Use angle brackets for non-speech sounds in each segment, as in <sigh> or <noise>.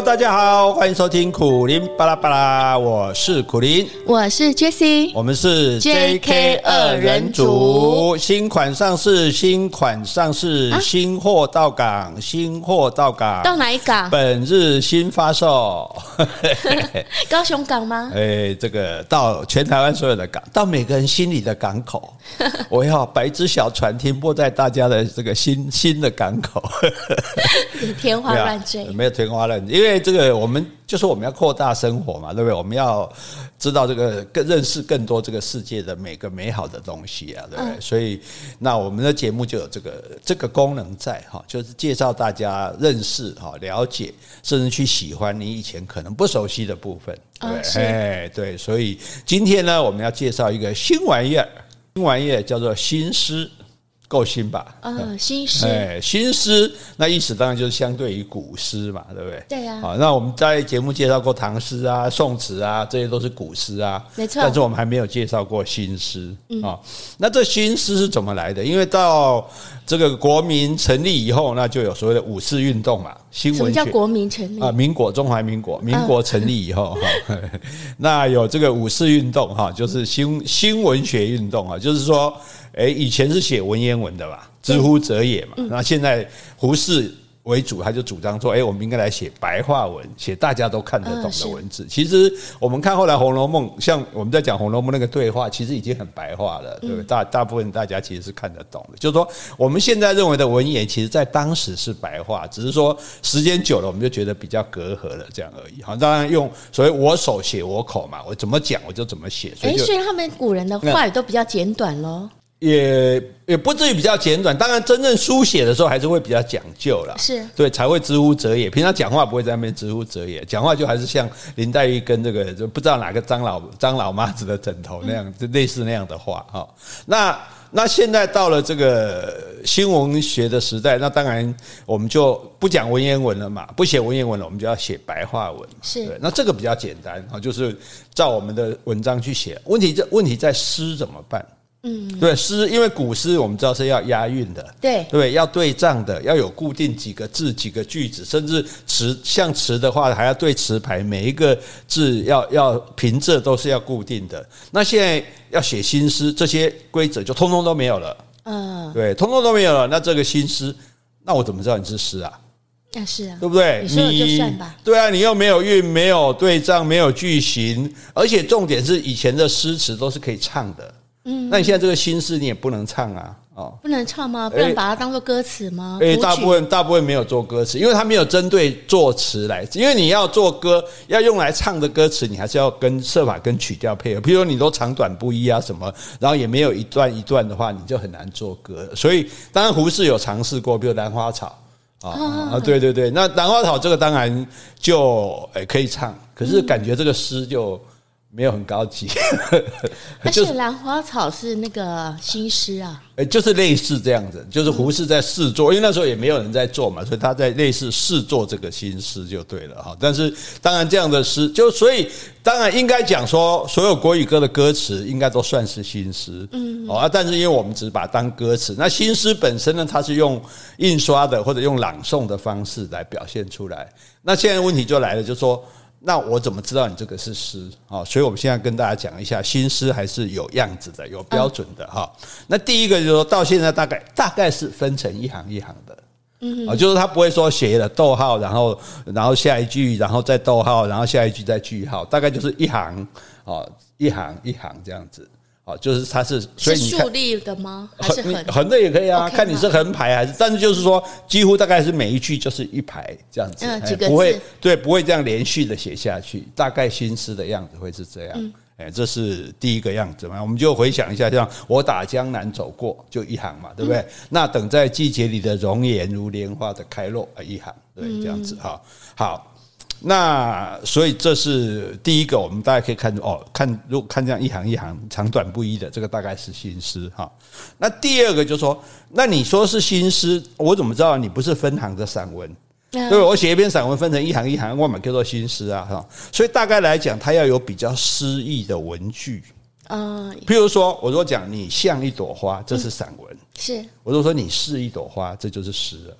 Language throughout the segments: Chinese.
Hello，大家好，欢迎收听苦林巴拉巴拉，我是苦林，我是 Jessie，我们是 JK 二人组，新款上市，新款上市，啊、新货到港，新货到港，到哪一港？本日新发售，<laughs> 高雄港吗？<laughs> 哎，这个到全台湾所有的港，到每个人心里的港口，<laughs> 我要把一只小船停泊在大家的这个新新的港口，天花乱坠，没有天花乱坠。因为这个，我们就是我们要扩大生活嘛，对不对？我们要知道这个更认识更多这个世界的每个美好的东西啊，对不对？嗯、所以，那我们的节目就有这个这个功能在哈，就是介绍大家认识哈、了解，甚至去喜欢你以前可能不熟悉的部分，对？哎，对。所以今天呢，我们要介绍一个新玩意儿，新玩意儿叫做新诗。够新吧？嗯，新诗。哎，新诗那意思当然就是相对于古诗嘛，对不对？对呀。好，那我们在节目介绍过唐诗啊、宋词啊，这些都是古诗啊。没错。但是我们还没有介绍过新诗啊。那这新诗是怎么来的？因为到这个国民成立以后，那就有所谓的五四运动嘛。新文学。什么叫国民成立？啊，民国，中华民国，民国成立以后哈，<laughs> 那有这个五四运动哈，就是新新文学运动啊，就是说。哎，以前是写文言文的吧？之乎者也嘛。那现在胡适为主，他就主张说：哎，我们应该来写白话文，写大家都看得懂的文字。其实我们看后来《红楼梦》，像我们在讲《红楼梦》那个对话，其实已经很白话了，对不对？大大部分大家其实是看得懂的。就是说，我们现在认为的文言，其实在当时是白话，只是说时间久了，我们就觉得比较隔阂了，这样而已。好，当然用所谓“我手写我口”嘛，我怎么讲我就怎么写。哎，所以他们古人的话语都比较简短喽。也也不至于比较简短，当然真正书写的时候还是会比较讲究啦，是对才会之乎者也。平常讲话不会在那边之乎者也，讲话就还是像林黛玉跟这个就不知道哪个张老张老妈子的枕头那样，就类似那样的话哈。那那现在到了这个新文学的时代，那当然我们就不讲文言文了嘛，不写文言文了，我们就要写白话文。是对，那这个比较简单啊，就是照我们的文章去写。问题这问题在诗怎么办？嗯，对，诗，因为古诗我们知道是要押韵的，对对，要对仗的，要有固定几个字、几个句子，甚至词像词的话，还要对词牌，每一个字要要平仄都是要固定的。那现在要写新诗，这些规则就通通都没有了。嗯，对，通通都没有了。那这个新诗，那我怎么知道你是诗啊？那是啊，对不对？你说了就算吧。对啊，你又没有韵，没有对仗，没有句型，而且重点是以前的诗词都是可以唱的。嗯，那你现在这个新诗你也不能唱啊，哦，不能唱吗？不能把它当做歌词吗？诶，大部分大部分没有做歌词，因为它没有针对作词来，因为你要做歌要用来唱的歌词，你还是要跟设法跟曲调配合。比如说你都长短不一啊什么，然后也没有一段一段的话，你就很难做歌。所以当然胡适有尝试过，比如兰花草啊啊，对对对，那兰花草这个当然就诶可以唱，可是感觉这个诗就。没有很高级，<laughs> 而且兰花草是那个新诗啊，诶，就是类似这样子，就是胡适在试做，因为那时候也没有人在做嘛，所以他在类似试做这个新诗就对了哈。但是当然这样的诗，就所以当然应该讲说，所有国语歌的歌词应该都算是新诗，嗯，啊，但是因为我们只是把它当歌词，那新诗本身呢，它是用印刷的或者用朗诵的方式来表现出来。那现在问题就来了，就是说。那我怎么知道你这个是诗啊？所以我们现在跟大家讲一下，新诗还是有样子的，有标准的哈。那第一个就是说到现在大概大概是分成一行一行的，嗯，啊，就是他不会说写了逗号，然后然后下一句，然后再逗号，然后下一句再句号，大概就是一行啊，一行一行这样子。就是它是，所以你竖立的吗？还是横横的也可以啊？看你是横排还是，但是就是说，几乎大概是每一句就是一排这样子，嗯，不会对，不会这样连续的写下去。大概心思的样子会是这样，哎，这是第一个样子嘛。我们就回想一下，像我打江南走过，就一行嘛，对不对？那等在季节里的容颜如莲花的开落啊，一行，对，这样子哈，好。那所以这是第一个，我们大家可以看哦，看如果看这样一行一行长短不一的，这个大概是新诗哈。那第二个就是说，那你说是新诗，我怎么知道你不是分行的散文？对，我写一篇散文分成一行一行，我们叫做新诗啊哈。所以大概来讲，它要有比较诗意的文句啊。譬如说，我若讲你像一朵花，这是散文。是。我如果说你是一朵花，这就是诗了。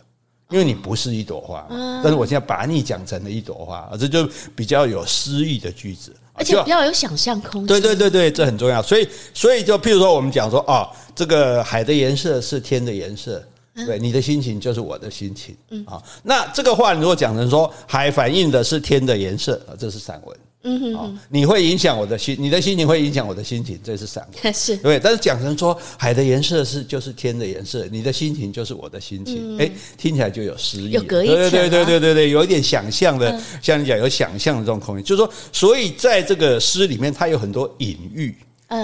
因为你不是一朵花，但是我现在把你讲成了一朵花，这就比较有诗意的句子，而且比较有想象空间。对对对对，这很重要。所以所以就譬如说，我们讲说哦，这个海的颜色是天的颜色，对，你的心情就是我的心情啊。那这个话你如果讲成说，海反映的是天的颜色，这是散文。嗯哼，哼，你会影响我的心，你的心情会影响我的心情，这是散文，<laughs> 是。对。但是讲成说海的颜色是就是天的颜色，你的心情就是我的心情，哎、嗯，听起来就有诗意，有隔一层、啊，对对对对对对，有一点想象的，嗯、像你讲有想象的这种空间，就是说，所以在这个诗里面，它有很多隐喻。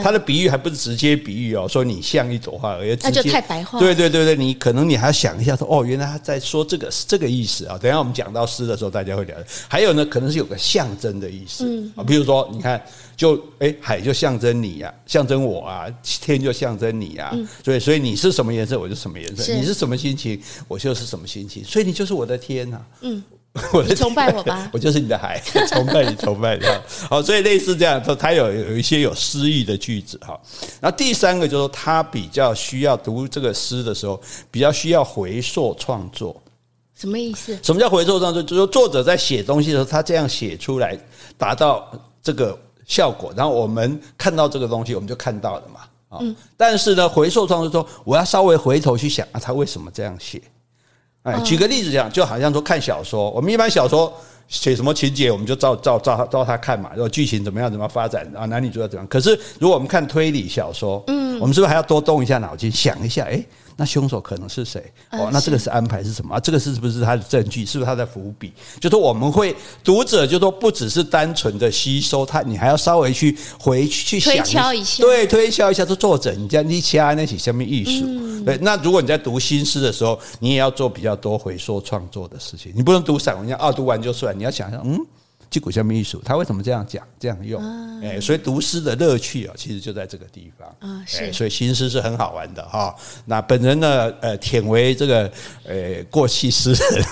他的比喻还不是直接比喻哦，说你像一朵花，而直接，那就太白话。对对对对，你可能你还要想一下说，哦，原来他在说这个是这个意思啊。等一下我们讲到诗的时候，大家会了解。还有呢，可能是有个象征的意思啊，比如说你看，就哎，海就象征你呀，象征我啊，天就象征你啊。所以所以你是什么颜色，我就什么颜色；你是什么心情，我就是什么心情。所以你就是我的天呐。嗯。<laughs> 我的崇拜我吧，<laughs> 我就是你的海，<laughs> 崇拜你，崇拜你。好，所以类似这样，他有有一些有诗意的句子哈。然后第三个就是说，他比较需要读这个诗的时候，比较需要回溯创作。什么意思？什么叫回溯创作？就是说作者在写东西的时候，他这样写出来，达到这个效果，然后我们看到这个东西，我们就看到了嘛。啊，但是呢，回溯创作说，我要稍微回头去想啊，他为什么这样写？哎，举个例子讲，就好像说看小说，我们一般小说写什么情节，我们就照照照照他看嘛，然后剧情怎么样怎么发展啊，男女主角怎样。可是如果我们看推理小说，嗯，我们是不是还要多动一下脑筋，想一下，哎？那凶手可能是谁？哦，那这个是安排是什么？啊，这个是不是他的证据？是不是他的伏笔？就说我们会读者就说不只是单纯的吸收他，你还要稍微去回去去想推敲一下，对，推敲一下这作者你这样你掐那些什么艺术？对，那如果你在读新诗的时候，你也要做比较多回溯创作的事情，你不能读散文，要啊读完就算，你要想想，嗯。击鼓下面艺术，他为什么这样讲、这样用？哎，所以读诗的乐趣啊，其实就在这个地方啊。是，所以新诗是很好玩的哈。那本人呢，呃，忝为这个呃过气诗人，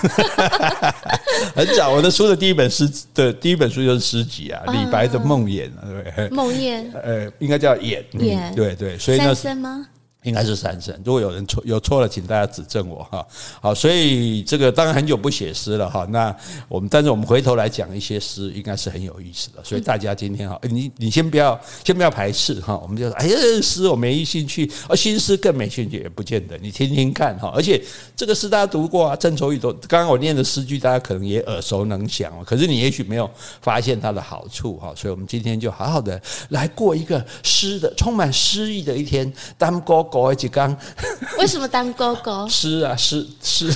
<laughs> 很早我的书的第一本诗的第一本书就是诗集啊，李白的《梦魇》对不对？梦魇，<laughs> 呃，应该叫魇，魇，对对，所以呢。应该是三声，如果有人错有错了，请大家指正我哈。好，所以这个当然很久不写诗了哈。那我们但是我们回头来讲一些诗，应该是很有意思的。所以大家今天哈，你你先不要先不要排斥哈。我们就说，哎呀，诗我没兴趣，而新诗更没兴趣，也不见得。你听听看哈。而且这个诗大家读过啊，郑愁予都刚刚我念的诗句，大家可能也耳熟能详。可是你也许没有发现它的好处哈。所以我们今天就好好的来过一个诗的充满诗意的一天。当哥。狗一起刚，<laughs> 为什么当哥哥？诗啊诗诗，<laughs>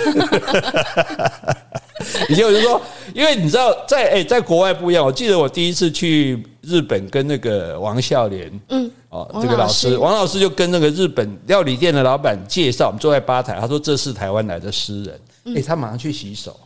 以前我就说，因为你知道在，在哎，在国外不一样。我记得我第一次去日本，跟那个王孝廉，嗯，哦，这个老师，王老师就跟那个日本料理店的老板介绍，我们坐在吧台，他说这是台湾来的诗人，哎，他马上去洗手，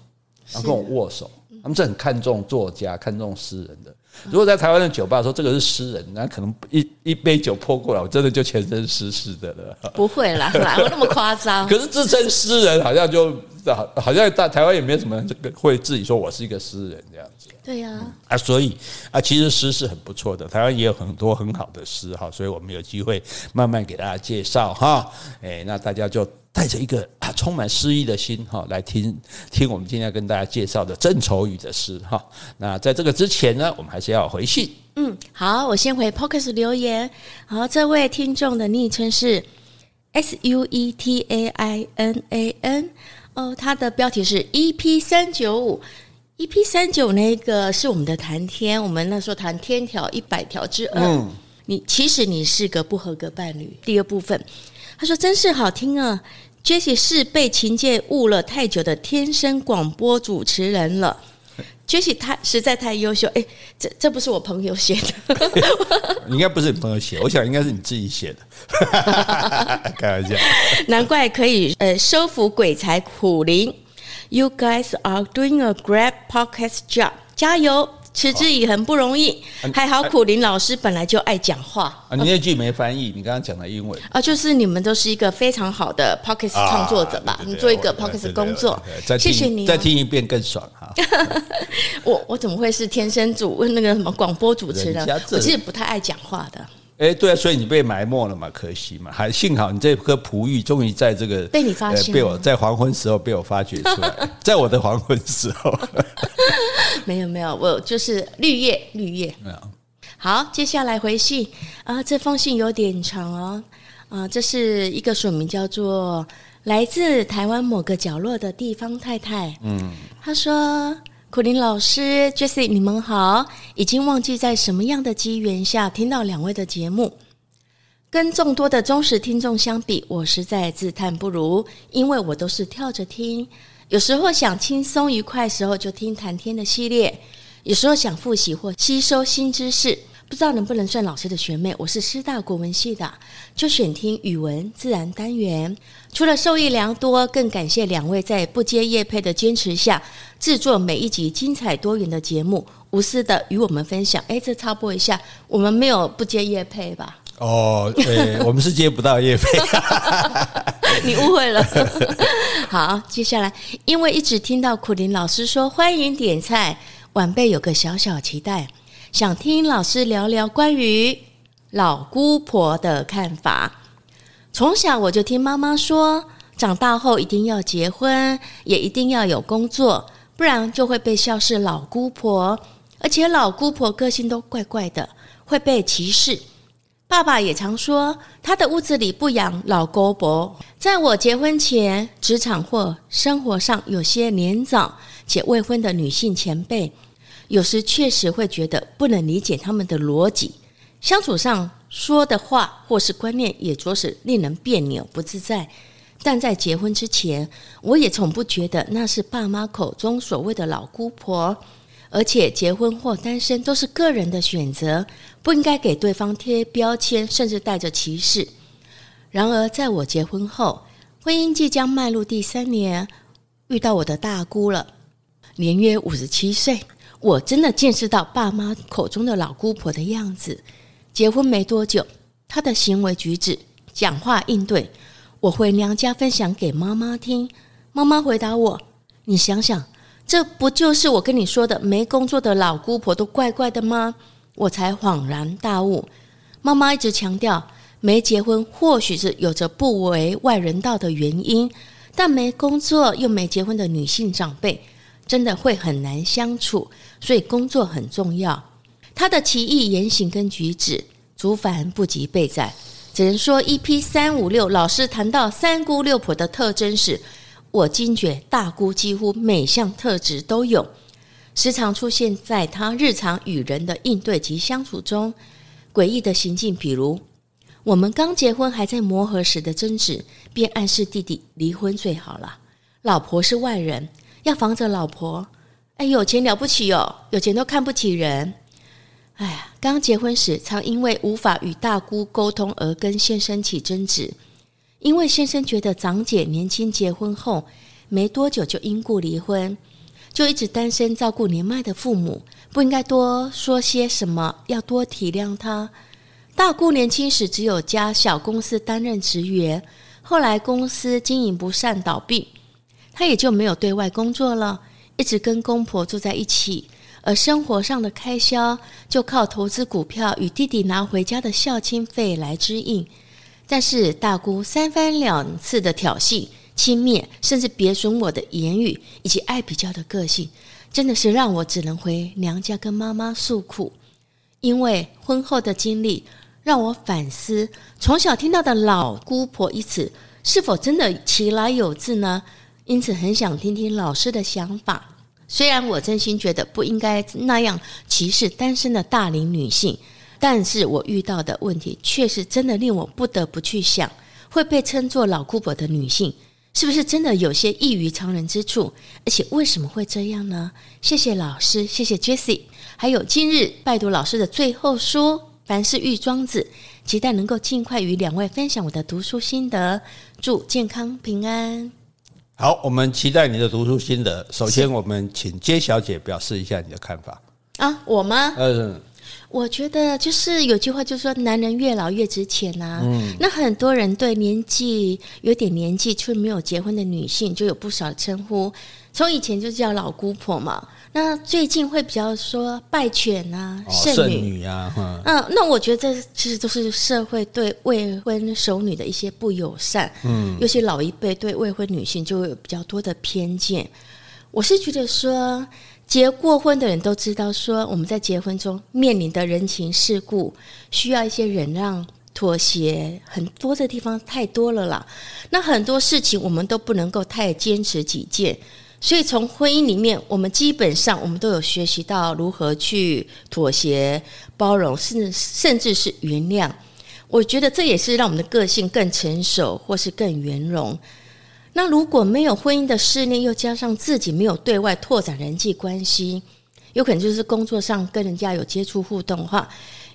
然后跟我握手，他们是很看重作家、看重诗人的。如果在台湾的酒吧说这个是诗人，那可能一一杯酒泼过来，我真的就全身湿湿的了。不会啦，哪有那么夸张？<laughs> 可是自称诗人，好像就好，好像在台湾也没有什么这个会自己说我是一个诗人这样子。对呀，啊，所以啊，其实诗是很不错的，台湾也有很多很好的诗哈，所以我们有机会慢慢给大家介绍哈。哎，那大家就。带着一个啊 <coughs> 充满诗意的心哈，来听听我们今天要跟大家介绍的郑愁予的诗哈。那在这个之前呢，我们还是要回信。嗯，好，我先回 Podcast 留言。好，这位听众的昵称是 S U E T A I N A N。哦，他的标题是 EP 三九五，EP 三九那个是我们的谈天，我们那时候谈天条一百条之二。嗯，你其实你是个不合格伴侣。第二部分。他说：“真是好听啊，Jessie 是被情界误了太久的天生广播主持人了。Jessie 太实在太优秀，哎，这这不是我朋友写的，<laughs> 应该不是你朋友写，我想应该是你自己写的，<laughs> 开玩笑。难怪可以呃收服鬼才苦灵，You guys are doing a great podcast job，加油！”持之以恒不容易，还好苦林老师本来就爱讲话啊。你那句没翻译，你刚刚讲的英文啊，就是你们都是一个非常好的 p o c k e t 创作者吧？你做一个 p o c k e t 工作，谢谢你。再听一遍更爽哈。<laughs> 我我怎么会是天生主那个什么广播主持人？我其实不太爱讲话的。哎，对啊，所以你被埋没了嘛，可惜嘛，还幸好你这颗璞玉终于在这个被你发现，被我在黄昏时候被我发掘出来，<laughs> 在我的黄昏时候，<laughs> 没有没有，我就是绿叶绿叶。没有。好，接下来回信啊，这封信有点长哦，啊，这是一个署名叫做来自台湾某个角落的地方太太，嗯，她说。苦林老师，Jessie，你们好！已经忘记在什么样的机缘下听到两位的节目。跟众多的忠实听众相比，我实在自叹不如，因为我都是跳着听。有时候想轻松愉快时候，就听谈天的系列；有时候想复习或吸收新知识。不知道能不能算老师的学妹？我是师大国文系的，就选听语文自然单元。除了受益良多，更感谢两位在不接业配的坚持下，制作每一集精彩多元的节目，无私的与我们分享。哎，这插播一下，我们没有不接业配吧？哦，对，<laughs> 我们是接不到业配。<laughs> 你误会了。<laughs> 好，接下来，因为一直听到苦林老师说欢迎点菜，晚辈有个小小期待。想听老师聊聊关于老姑婆的看法。从小我就听妈妈说，长大后一定要结婚，也一定要有工作，不然就会被笑是老姑婆。而且老姑婆个性都怪怪的，会被歧视。爸爸也常说，他的屋子里不养老姑婆。在我结婚前，职场或生活上有些年长且未婚的女性前辈。有时确实会觉得不能理解他们的逻辑，相处上说的话或是观念也着实令人别扭不自在。但在结婚之前，我也从不觉得那是爸妈口中所谓的老姑婆，而且结婚或单身都是个人的选择，不应该给对方贴标签，甚至带着歧视。然而，在我结婚后，婚姻即将迈入第三年，遇到我的大姑了，年约五十七岁。我真的见识到爸妈口中的老姑婆的样子。结婚没多久，她的行为举止、讲话应对，我回娘家分享给妈妈听。妈妈回答我：“你想想，这不就是我跟你说的没工作的老姑婆都怪怪的吗？”我才恍然大悟。妈妈一直强调，没结婚或许是有着不为外人道的原因，但没工作又没结婚的女性长辈，真的会很难相处。所以工作很重要，她的奇异言行跟举止，族繁不及备载，只能说 EP 三五六老师谈到三姑六婆的特征时，我惊觉大姑几乎每项特质都有，时常出现在他日常与人的应对及相处中。诡异的行径，比如我们刚结婚还在磨合时的争执，便暗示弟弟离婚最好了，老婆是外人，要防着老婆。哎，有钱了不起哦，有钱都看不起人。哎呀，刚结婚时常因为无法与大姑沟通而跟先生起争执，因为先生觉得长姐年轻结婚后没多久就因故离婚，就一直单身照顾年迈的父母，不应该多说些什么，要多体谅她。大姑年轻时只有家小公司担任职员，后来公司经营不善倒闭，她也就没有对外工作了。一直跟公婆住在一起，而生活上的开销就靠投资股票与弟弟拿回家的孝亲费来支应。但是大姑三番两次的挑衅、轻蔑，甚至贬损我的言语，以及爱比较的个性，真的是让我只能回娘家跟妈妈诉苦。因为婚后的经历让我反思，从小听到的“老姑婆”一词，是否真的其来有自呢？因此，很想听听老师的想法。虽然我真心觉得不应该那样歧视单身的大龄女性，但是我遇到的问题确实真的令我不得不去想：会被称作老姑婆的女性，是不是真的有些异于常人之处？而且为什么会这样呢？谢谢老师，谢谢 Jessie，还有今日拜读老师的最后书《凡事喻庄子》，期待能够尽快与两位分享我的读书心得。祝健康平安。好，我们期待你的读书心得。首先，我们请揭小姐表示一下你的看法啊，我吗？嗯，我觉得就是有句话，就是说男人越老越值钱啊。嗯，那很多人对年纪有点年纪却没有结婚的女性，就有不少称呼。从以前就叫老姑婆嘛，那最近会比较说拜犬啊、剩、哦、女，女啊，嗯，那我觉得这其实都是社会对未婚熟女的一些不友善。嗯，尤其老一辈对未婚女性就会有比较多的偏见。我是觉得说，结过婚的人都知道，说我们在结婚中面临的人情世故，需要一些忍让、妥协，很多的地方太多了啦。那很多事情我们都不能够太坚持己见。所以，从婚姻里面，我们基本上我们都有学习到如何去妥协、包容，甚至甚至是原谅。我觉得这也是让我们的个性更成熟，或是更圆融。那如果没有婚姻的试炼，又加上自己没有对外拓展人际关系，有可能就是工作上跟人家有接触互动的话，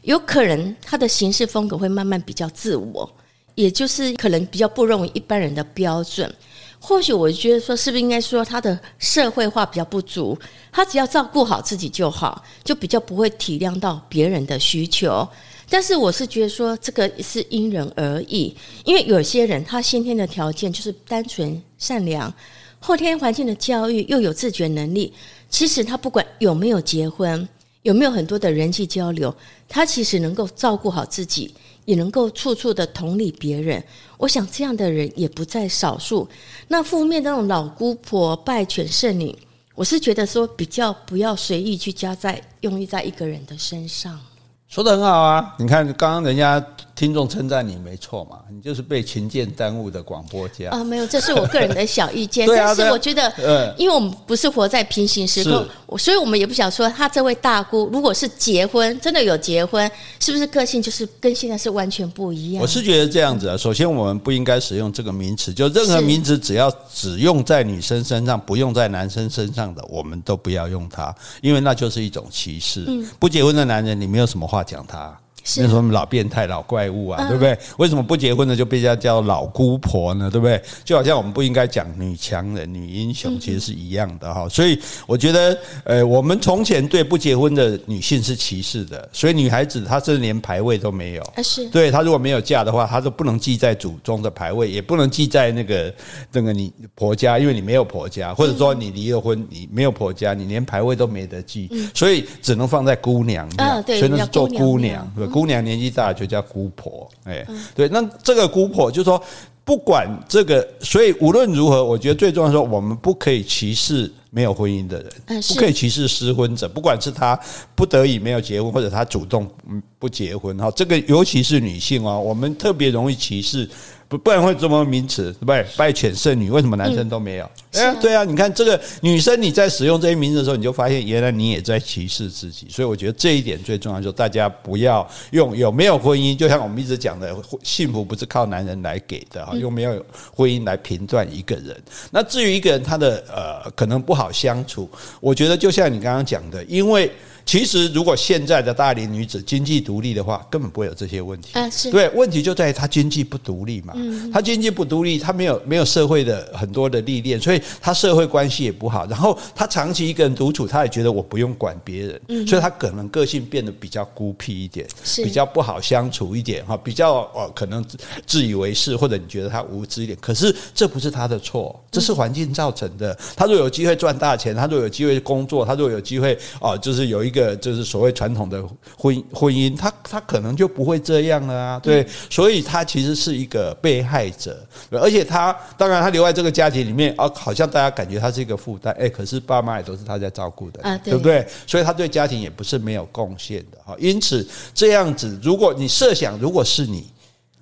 有可能他的行事风格会慢慢比较自我，也就是可能比较不容于一般人的标准。或许我觉得说，是不是应该说他的社会化比较不足？他只要照顾好自己就好，就比较不会体谅到别人的需求。但是我是觉得说，这个是因人而异，因为有些人他先天的条件就是单纯善良，后天环境的教育又有自觉能力，其实他不管有没有结婚，有没有很多的人际交流，他其实能够照顾好自己。也能够处处的同理别人，我想这样的人也不在少数。那负面的那种老姑婆、败犬、剩女，我是觉得说比较不要随意去加在用意在一个人的身上。说的很好啊！你看刚刚人家。听众称赞你没错嘛，你就是被琴键耽误的广播家啊！没有，这是我个人的小意见。<laughs> 啊，但是我觉得，嗯，因为我们不是活在平行时空，所以我们也不想说他这位大姑，如果是结婚，真的有结婚，是不是个性就是跟现在是完全不一样？我是觉得这样子啊。首先，我们不应该使用这个名词，就任何名词只要只用在女生身上，不用在男生身上的，我们都不要用它，因为那就是一种歧视。不结婚的男人，你没有什么话讲他。那什么老变态、老怪物啊，对不对？为什么不结婚的就被人家叫老姑婆呢？对不对？就好像我们不应该讲女强人、女英雄，其实是一样的哈。所以我觉得，呃，我们从前对不结婚的女性是歧视的，所以女孩子她是连牌位都没有。是，对，她如果没有嫁的话，她都不能记在祖宗的牌位，也不能记在那个那个你婆家，因为你没有婆家，或者说你离了婚，你没有婆家，你连牌位都没得记，所以只能放在姑娘。啊，对，所以那是做姑娘。姑娘年纪大就叫姑婆，哎，对，那这个姑婆就是说，不管这个，所以无论如何，我觉得最重要的是，我们不可以歧视没有婚姻的人，不可以歧视失婚者，不管是他不得已没有结婚，或者他主动不结婚，哈，这个尤其是女性哦，我们特别容易歧视。不，不然会这么名词，对不对？败犬圣女，为什么男生都没有？哎、嗯，对啊，你看这个女生，你在使用这些名字的时候，你就发现原来你也在歧视自己。所以我觉得这一点最重要，就是大家不要用有没有婚姻，就像我们一直讲的，幸福不是靠男人来给的哈，用没有婚姻来评断一个人。那至于一个人他的呃可能不好相处，我觉得就像你刚刚讲的，因为。其实，如果现在的大龄女子经济独立的话，根本不会有这些问题。对，问题就在于她经济不独立嘛。嗯，她经济不独立，她没有没有社会的很多的历练，所以她社会关系也不好。然后她长期一个人独处，她也觉得我不用管别人，嗯，所以她可能个性变得比较孤僻一点，是比较不好相处一点哈，比较哦可能自以为是，或者你觉得她无知一点。可是这不是她的错，这是环境造成的。她若有机会赚大钱，她若有机会工作，她若有机会哦，就是有一个。个就是所谓传统的婚婚姻，他他可能就不会这样了啊，对，所以他其实是一个被害者，而且他当然他留在这个家庭里面啊，好像大家感觉他是一个负担，哎，可是爸妈也都是他在照顾的，啊，对不对？所以他对家庭也不是没有贡献的哈，因此这样子，如果你设想，如果是你。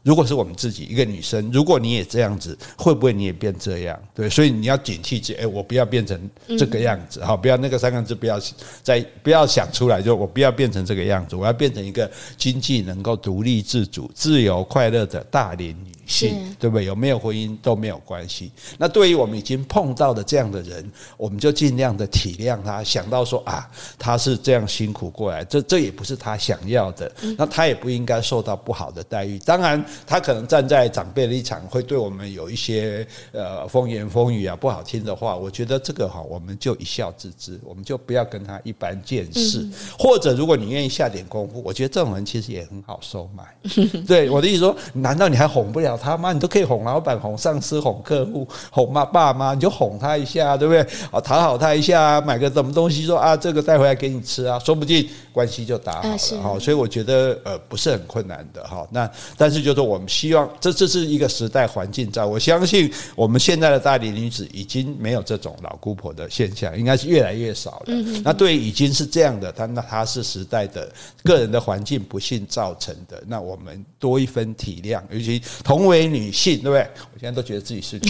如果是我们自己一个女生，如果你也这样子，会不会你也变这样？对，所以你要警惕，哎，我不要变成这个样子，好，不要那个三个字，不要再不要想出来，就我不要变成这个样子，我要变成一个经济能够独立自主、自由快乐的大龄女。是，对不对？有没有婚姻都没有关系。那对于我们已经碰到的这样的人，我们就尽量的体谅他，想到说啊，他是这样辛苦过来，这这也不是他想要的，那他也不应该受到不好的待遇。当然，他可能站在长辈的立场，会对我们有一些呃风言风语啊，不好听的话。我觉得这个哈，我们就一笑置之，我们就不要跟他一般见识。或者，如果你愿意下点功夫，我觉得这种人其实也很好收买。<laughs> 对我的意思说，难道你还哄不了？了他妈？你都可以哄老板、哄上司、哄客户、哄妈爸妈，你就哄他一下，对不对？啊，讨好他一下，买个什么东西，说啊，这个带回来给你吃啊，说不定关系就打好了哈。所以我觉得呃不是很困难的哈。那但是就是我们希望，这这是一个时代环境在，我相信我们现在的大龄女子已经没有这种老姑婆的现象，应该是越来越少了。那对于已经是这样的，他那他是时代的个人的环境不幸造成的，那我们多一分体谅，尤其同为女性，对不对？我现在都觉得自己是女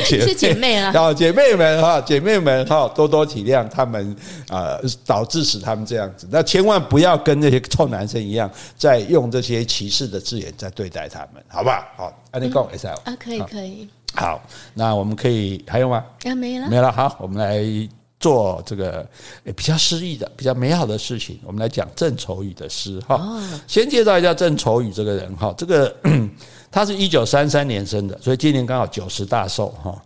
<laughs> 是姐妹啊，好姐妹们哈，姐妹们哈，多多体谅他们啊，导致使他们这样子。那千万不要跟那些臭男生一样，在用这些歧视的字眼在对待他们，好不好？好，安利共 S L 啊，可以可以。好，那我们可以还有吗？啊，没了，没了。好，我们来。做这个比较诗意的、比较美好的事情，我们来讲郑愁予的诗哈。先介绍一下郑愁予这个人哈，这个他是一九三三年生的，所以今年刚好九十大寿哈。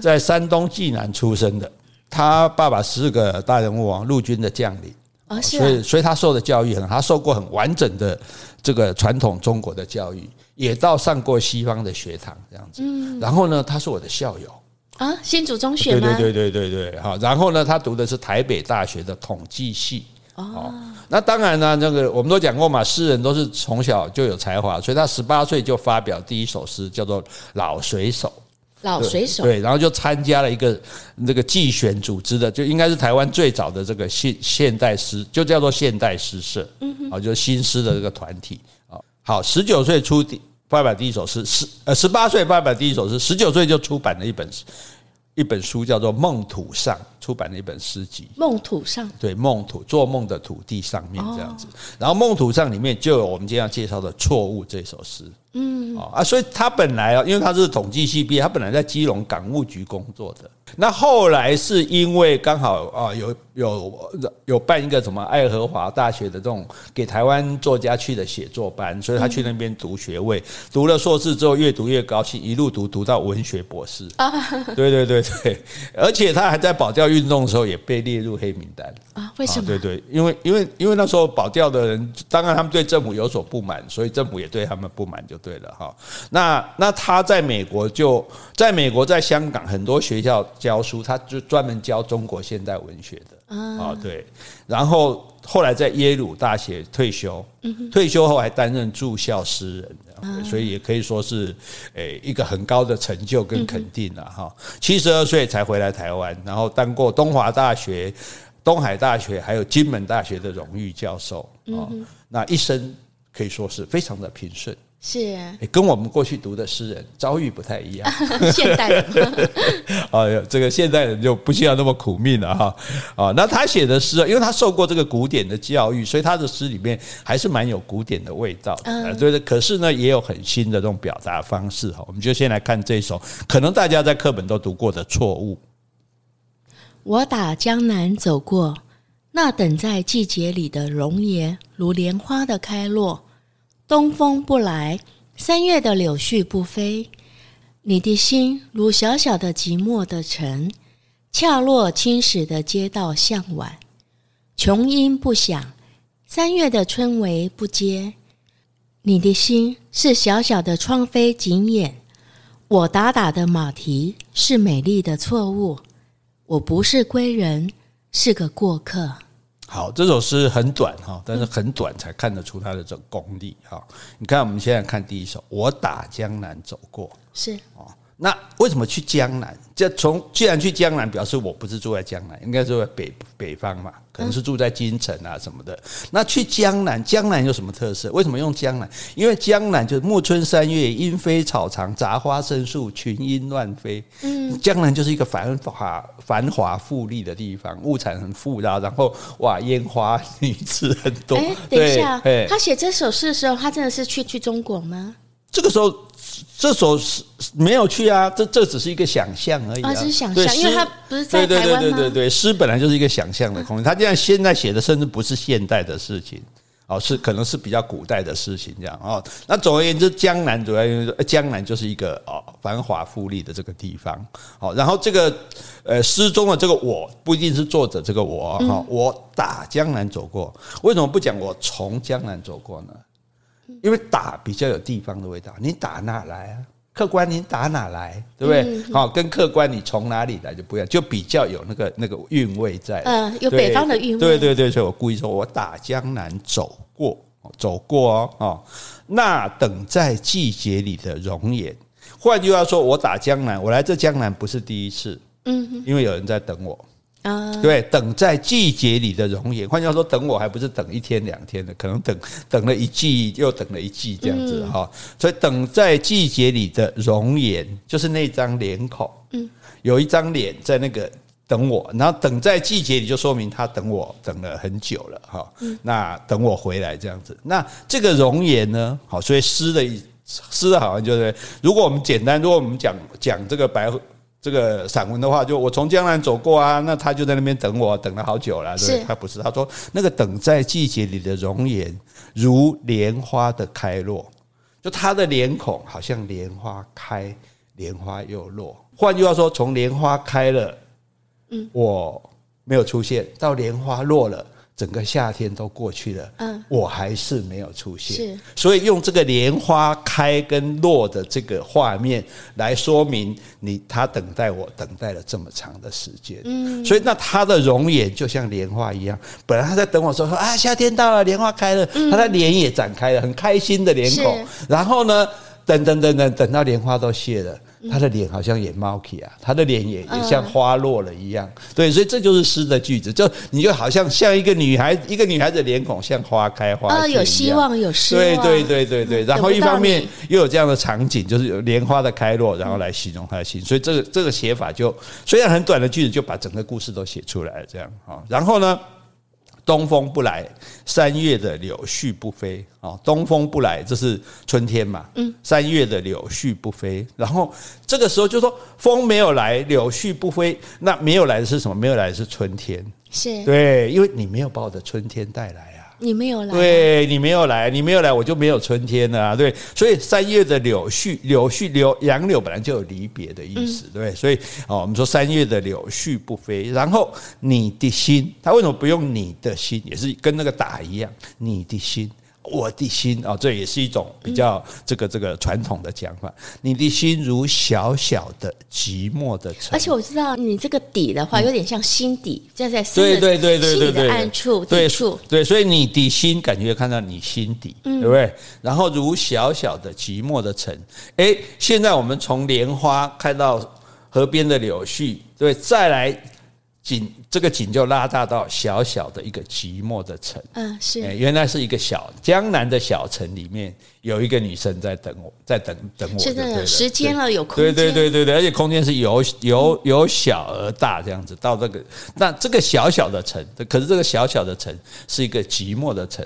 在山东济南出生的，他爸爸是个大人物啊，陆军的将领，所以所以他受的教育很好，他受过很完整的这个传统中国的教育，也到上过西方的学堂这样子。然后呢，他是我的校友。啊，新竹中学对？对对对对对，好。然后呢，他读的是台北大学的统计系。哦，那当然呢，那个我们都讲过嘛，诗人都是从小就有才华，所以他十八岁就发表第一首诗，叫做《老水手》。老水手。对，然后就参加了一个那个竞选组织的，就应该是台湾最早的这个现现代诗，就叫做现代诗社。嗯哼。啊，就是新诗的这个团体。啊，好，十九岁出第。发表第一首诗，十呃十八岁发表第一首诗，十九岁就出版了一本一本书，叫做《梦土上》，出版了一本诗集。梦土上，对，梦土，做梦的土地上面这样子。然后《梦土上》里面就有我们今天要介绍的《错误》这首诗。嗯啊，所以他本来啊，因为他是统计系毕业，他本来在基隆港务局工作的。那后来是因为刚好啊有有有办一个什么爱荷华大学的这种给台湾作家去的写作班，所以他去那边读学位，读了硕士之后越读越高兴，一路读读到文学博士。啊，对对对对，而且他还在保钓运动的时候也被列入黑名单啊？为什么？对对，因为因为因为那时候保钓的人，当然他们对政府有所不满，所以政府也对他们不满，就对了哈。那那他在美国就在美国在香港很多学校。教书，他就专门教中国现代文学的啊，对。然后后来在耶鲁大学退休，退休后还担任驻校诗人，所以也可以说是诶一个很高的成就跟肯定了哈。七十二岁才回来台湾，然后当过东华大学、东海大学还有金门大学的荣誉教授啊，那一生可以说是非常的平顺。是，跟我们过去读的诗人遭遇不太一样。<laughs> 现代人，<laughs> 哎呀，这个现代人就不需要那么苦命了哈。啊，那他写的诗啊，因为他受过这个古典的教育，所以他的诗里面还是蛮有古典的味道的。对的，可是呢，也有很新的这种表达方式哈。我们就先来看这首，可能大家在课本都读过的《错误》。我打江南走过，那等在季节里的容颜，如莲花的开落。东风不来，三月的柳絮不飞，你的心如小小的寂寞的城，恰落青石的街道向晚。琼音不响，三月的春雷不接，你的心是小小的窗扉紧掩。我打打的马蹄是美丽的错误，我不是归人，是个过客。好，这首诗很短哈，但是很短才看得出它的这个功力哈。你看，我们现在看第一首，我打江南走过，是哦。那为什么去江南？这从既然去江南，表示我不是住在江南，应该住在北北方嘛，可能是住在京城啊什么的。那去江南，江南有什么特色？为什么用江南？因为江南就是暮春三月，莺飞草长，杂花生树，群莺乱飞。嗯，江南就是一个繁华繁华富丽的地方，物产很富饶，然后哇，烟花女子很多。哎，等一下，他写这首诗的时候，他真的是去去中国吗？这个时候。这首诗没有去啊，这这只是一个想象而已啊，是想象，因为他不是在台湾吗？对对对对对，诗本来就是一个想象的空间。他这样现在写的，甚至不是现代的事情，哦，是可能是比较古代的事情这样哦。那总而言之，江南主要因为江南就是一个哦繁华富丽的这个地方。好，然后这个呃诗中的这个我不一定是作者这个我哈，我打江南走过，为什么不讲我从江南走过呢？因为打比较有地方的味道，你打哪来啊？客官你打哪来，对不对？好，跟客官你从哪里来就不一样，就比较有那个那个韵味在。嗯，有北方的韵味。对对对，所以我故意说我打江南走过，走过哦哦，那等在季节里的容颜。换句话说，我打江南，我来这江南不是第一次，嗯，因为有人在等我。啊，对，等在季节里的容颜。换句话说，等我还不是等一天两天的，可能等等了一季又等了一季这样子哈。所以等在季节里的容颜，就是那张脸孔，嗯，有一张脸在那个等我，然后等在季节里，就说明他等我等了很久了哈。那等我回来这样子，那这个容颜呢？好，所以诗的诗的好像就是，如果我们简单，如果我们讲讲这个白。这个散文的话，就我从江南走过啊，那他就在那边等我，等了好久了。对，他不是，他说那个等在季节里的容颜，如莲花的开落，就他的脸孔好像莲花开，莲花又落。换句话说，从莲花开了，嗯，我没有出现，到莲花落了。整个夏天都过去了，嗯，我还是没有出现，是，所以用这个莲花开跟落的这个画面来说明你他等待我等待了这么长的时间，嗯，所以那他的容颜就像莲花一样，本来他在等我说说啊，夏天到了，莲花开了，他的脸也展开了，很开心的脸孔，然后呢，等等等等，等到莲花都谢了。他的脸好像也猫起啊，他的脸也也像花落了一样，对，所以这就是诗的句子，就你就好像像一个女孩，一个女孩子脸孔像花开花谢一样，有希望，有希望，对对对对对，然后一方面又有这样的场景，就是有莲花的开落，然后来形容他的心，所以这个这个写法就虽然很短的句子，就把整个故事都写出来了，这样啊，然后呢？东风不来，三月的柳絮不飞啊！东风不来，这是春天嘛？嗯，三月的柳絮不飞，然后这个时候就说风没有来，柳絮不飞，那没有来的是什么？没有来的是春天，是对，因为你没有把我的春天带来。你没有来，对，你没有来，你没有来，我就没有春天了啊！对，所以三月的柳絮，柳絮柳杨柳本来就有离别的意思，对，所以哦，我们说三月的柳絮不飞，然后你的心，他为什么不用你的心？也是跟那个打一样，你的心。我的心啊，这也是一种比较这个这个传统的讲法。你的心如小小的寂寞的城，而且我知道你这个底的话，有点像心底，就在对对对对对对暗处对处对，所以你的心感觉看到你心底，对不对？然后如小小的寂寞的城，哎，现在我们从莲花看到河边的柳絮，对，再来。景这个景就拉大到小小的一个寂寞的城，嗯，是，原来是一个小江南的小城里面有一个女生在等我，在等等我，是的，时间了，有空间，对对对对对，而且空间是由由由小而大这样子到这个，那这个小小的城，可是这个小小的城是一个寂寞的城，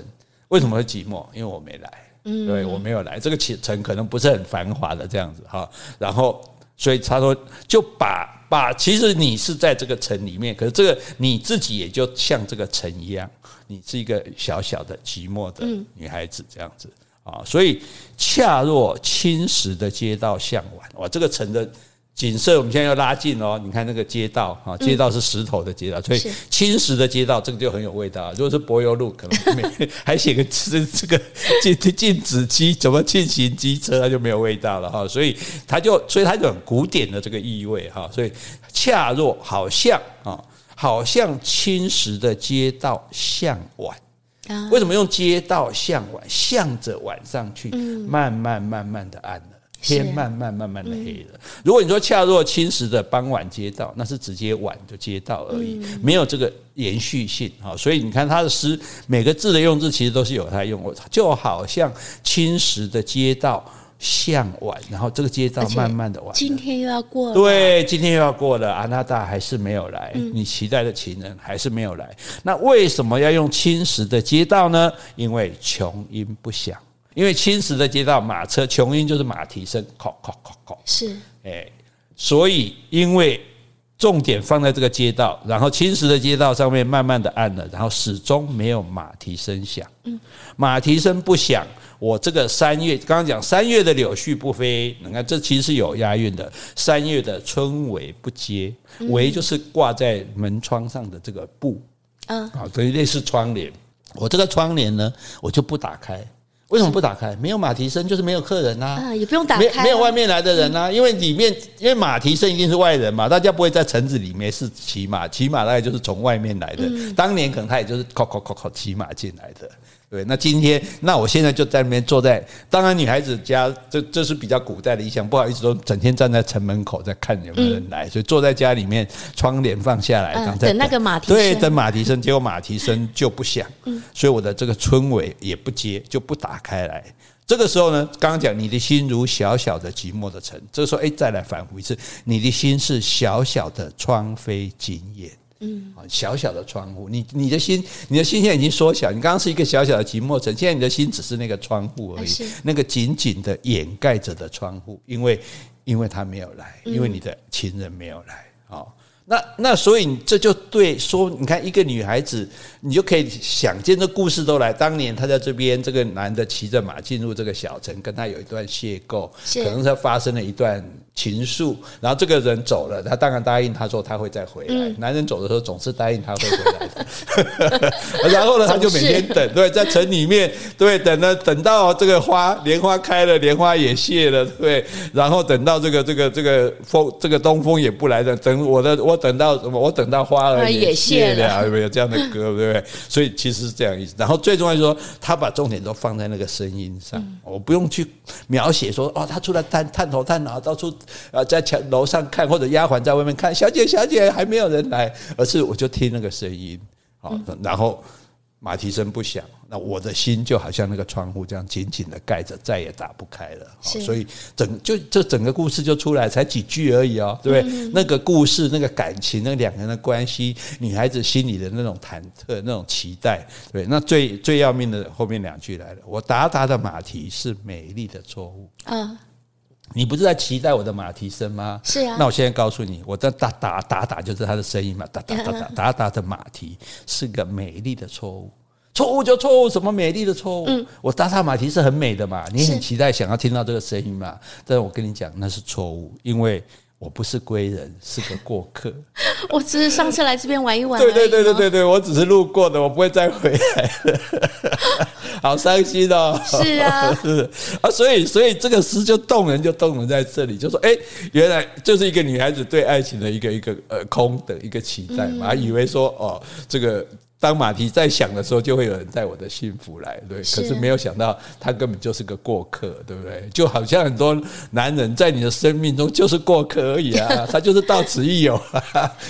为什么会寂寞？因为我没来，嗯，对我没有来，这个城可能不是很繁华的这样子哈，然后所以他说就把。把其实你是在这个城里面，可是这个你自己也就像这个城一样，你是一个小小的寂寞的女孩子这样子啊，所以恰若青石的街道向晚，哇，这个城的。景色我们现在要拉近哦，你看那个街道哈，街道是石头的街道，所以青石的街道这个就很有味道。如果是柏油路，可能没 <laughs> 还写个这这个禁禁止机怎么进行机车，它就没有味道了哈。所以它就所以它就很古典的这个意味哈。所以恰若好像啊，好像青石的街道向晚，为什么用街道向晚？向着晚上去，慢慢慢慢的暗了。天慢慢慢慢的黑了。如果你说恰若青石的傍晚街道，那是直接晚的街道而已，没有这个延续性哈。所以你看他的诗，每个字的用字其实都是有他用过，就好像青石的街道向晚，然后这个街道慢慢的晚。今天又要过了，对，今天又要过了。阿娜达还是没有来，你期待的情人还是没有来。那为什么要用青石的街道呢？因为穷音不响。因为青石的街道，马车琼音就是马蹄声，咔咔咔咔，是哎，所以因为重点放在这个街道，然后青石的街道上面慢慢的暗了，然后始终没有马蹄声响。嗯，马蹄声不响，我这个三月刚刚讲三月的柳絮不飞，你看这其实是有押韵的。三月的春闈不接，闈就是挂在门窗上的这个布，嗯，啊，等于类似窗帘。我这个窗帘呢，我就不打开。为什么不打开？没有马蹄声，就是没有客人呐、啊。啊，也不用打开、啊，没没有外面来的人呐、啊。因为里面，因为马蹄声一定是外人嘛，大家不会在城子里面是骑马，骑马大概就是从外面来的。嗯、当年可能他也就是靠靠靠靠骑马进来的。对，那今天，那我现在就在那边坐在，当然女孩子家这这是比较古代的意象，不好意思，说整天站在城门口在看有没有人来，嗯、所以坐在家里面，窗帘放下来，等，等那个马蹄声，对，等马蹄声，结果马蹄声就不响，所以我的这个春闈也不接，就不打开来。这个时候呢，刚刚讲你的心如小小的寂寞的城，这个时候哎，再来反复一次，你的心是小小的窗扉紧掩。嗯，小小的窗户，你你的心，你的心现在已经缩小。你刚刚是一个小小的寂寞城，现在你的心只是那个窗户而已，那个紧紧的掩盖着的窗户，因为因为他没有来，因为你的情人没有来，哦。那那所以这就对说，你看一个女孩子，你就可以想见这故事都来。当年她在这边，这个男的骑着马进入这个小城，跟她有一段邂逅，可能是发生了一段情愫。然后这个人走了，他当然答应他说他会再回来。嗯、男人走的时候总是答应他会回来的。<laughs> 然后呢，他就每天等，对，在城里面，对，等了等到这个花莲花开了，莲花也谢了，对，然后等到这个这个这个风，这个东风也不来了，等我的我。等到什么？我等到花儿也谢了，有没有这样的歌？对不对？<laughs> 所以其实是这样意思。然后最重要就是说，他把重点都放在那个声音上，我不用去描写说哦，他出来探探头探脑，到处啊在墙楼上看，或者丫鬟在外面看，小姐小姐还没有人来，而是我就听那个声音，好，然后。马蹄声不响，那我的心就好像那个窗户这样紧紧的盖着，再也打不开了。所以整就这整个故事就出来，才几句而已哦，对不对？那个故事，那个感情，那两个人的关系，女孩子心里的那种忐忑，那种期待，对。那最最要命的后面两句来了，我达达的马蹄是美丽的错误啊。你不是在期待我的马蹄声吗？是啊。那我现在告诉你，我的打打打打就是它的声音嘛，打打打 <laughs> 打打打的马蹄是个美丽的错误，错误就错误，什么美丽的错误？嗯，我打打马蹄是很美的嘛，你很期待想要听到这个声音嘛？但是我跟你讲，那是错误，因为。我不是归人，是个过客。<laughs> 我只是上次来这边玩一玩。对对对对对对，我只是路过的，我不会再回来了。<laughs> 好伤心哦。是啊，<laughs> 是啊，所以所以这个诗就动人，就动人在这里，就说哎，原来就是一个女孩子对爱情的一个一个呃空的一个期待嘛，还以为说哦这个。当马蹄在响的时候，就会有人带我的幸福来，对。可是没有想到，他根本就是个过客，对不对？就好像很多男人在你的生命中就是过客而已啊，<laughs> 他就是到此一游，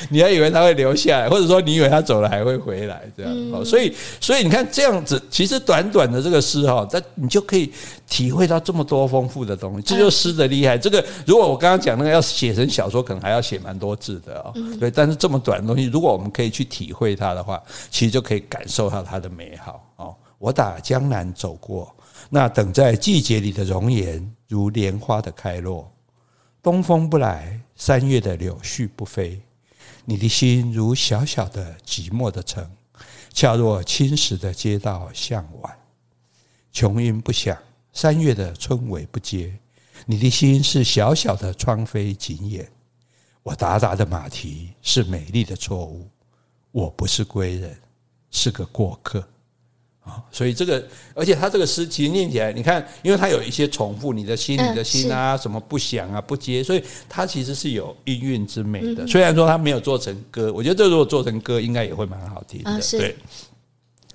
你还以为他会留下来，或者说你以为他走了还会回来，这样。所以，所以你看这样子，其实短短的这个诗哈，在你就可以体会到这么多丰富的东西，这就是诗的厉害。这个如果我刚刚讲那个要写成小说，可能还要写蛮多字的哦。对，但是这么短的东西，如果我们可以去体会它的话，其实就可以感受到它的美好哦。我打江南走过，那等在季节里的容颜，如莲花的开落。东风不来，三月的柳絮不飞。你的心如小小的寂寞的城，恰若青石的街道向晚。琼音不响，三月的春尾不接。你的心是小小的窗扉紧掩。我达达的马蹄是美丽的错误。我不是归人。是个过客啊，所以这个，而且他这个诗其实念起来，你看，因为他有一些重复，你的心，你的心啊，什么不想啊，不接，所以他其实是有音韵之美的。虽然说他没有做成歌，我觉得这如果做成歌，应该也会蛮好听的。对，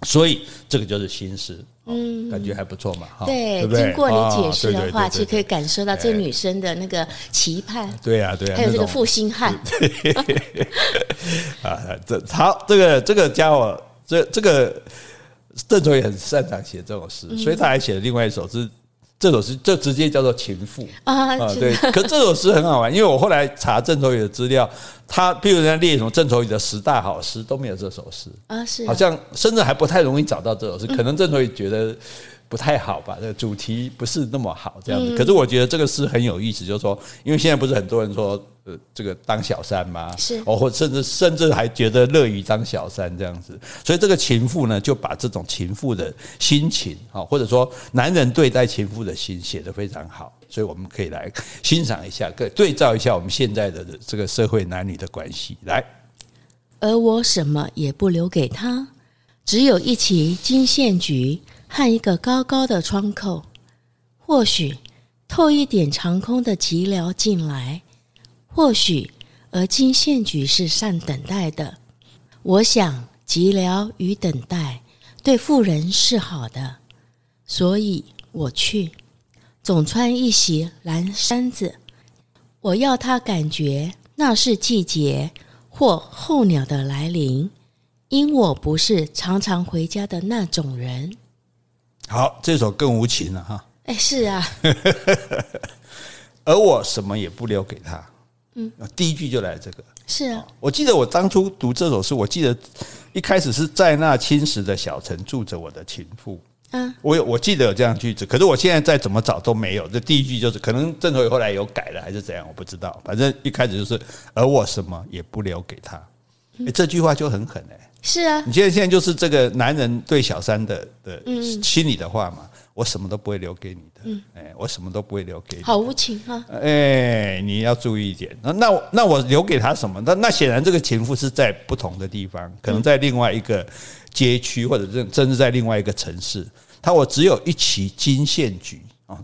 所以这个就是新诗，嗯，感觉还不错嘛。哈对，经过你解释的话，其实可以感受到这个女生的那个期盼。对啊，对啊，还有这个负心汉。<laughs> <laughs> 啊，这好，这个这个家伙。这这个郑愁予很擅长写这种诗，所以他还写了另外一首诗。这首诗就直接叫做《情妇》啊，对。可这首诗很好玩，因为我后来查郑愁予的资料，他比如人家列什么郑愁予的十大好诗都没有这首诗啊，是好像甚至还不太容易找到这首诗，可能郑愁予觉得。不太好吧？这个主题不是那么好，这样子。可是我觉得这个诗很有意思，就是说，因为现在不是很多人说，呃，这个当小三吗？是，哦，或甚至甚至还觉得乐于当小三这样子。所以这个情妇呢，就把这种情妇的心情，啊，或者说男人对待情妇的心写得非常好。所以我们可以来欣赏一下，可对照一下我们现在的这个社会男女的关系。来，而我什么也不留给他，只有一起金线菊。和一个高高的窗口，或许透一点长空的寂寥进来，或许而今现举是善等待的。我想寂寥与等待对富人是好的，所以我去总穿一袭蓝衫子，我要他感觉那是季节或候鸟的来临，因我不是常常回家的那种人。好，这首更无情了哈。哎，是啊，<laughs> 而我什么也不留给他。嗯，第一句就来这个。是啊，我记得我当初读这首诗，我记得一开始是在那青石的小城住着我的情妇。嗯，我有我记得有这样句子，可是我现在再怎么找都没有。这第一句就是可能郑愁予后来有改了还是怎样，我不知道。反正一开始就是，而我什么也不留给他。哎，这句话就很狠哎。是啊，你现在现在就是这个男人对小三的的心里的话嘛，我什么都不会留给你的，哎，我什么都不会留给你，好无情啊！哎，你要注意一点。那那那我留给他什么？那那显然这个情妇是在不同的地方，可能在另外一个街区，或者甚甚至在另外一个城市。他我只有一起金线菊啊，